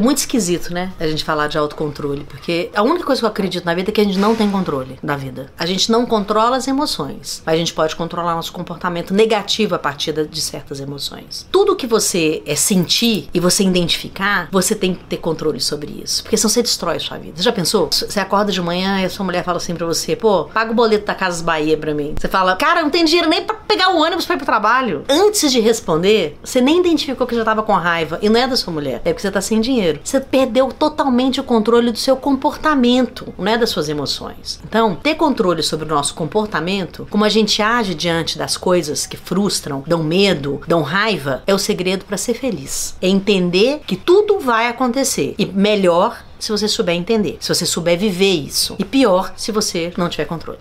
É muito esquisito, né? A gente falar de autocontrole, porque a única coisa que eu acredito na vida é que a gente não tem controle da vida. A gente não controla as emoções, mas a gente pode controlar nosso comportamento negativo a partir de certas emoções. Tudo que você é sentir e você identificar, você tem que ter controle sobre isso, porque senão você destrói a sua vida. Você já pensou? Você acorda de manhã e a sua mulher fala assim pra você: pô, paga o boleto da Casas Bahia pra mim. Você fala, cara, não tem dinheiro nem pra pegar o ônibus pra ir pro trabalho. Antes de responder, você nem identificou que já tava com raiva e não é da sua mulher, é porque você tá sem dinheiro. Você perdeu totalmente o controle do seu comportamento, não é das suas emoções. Então, ter controle sobre o nosso comportamento, como a gente age diante das coisas que frustram, dão medo, dão raiva, é o segredo para ser feliz. É entender que tudo vai acontecer e melhor se você souber entender, se você souber viver isso. E pior se você não tiver controle.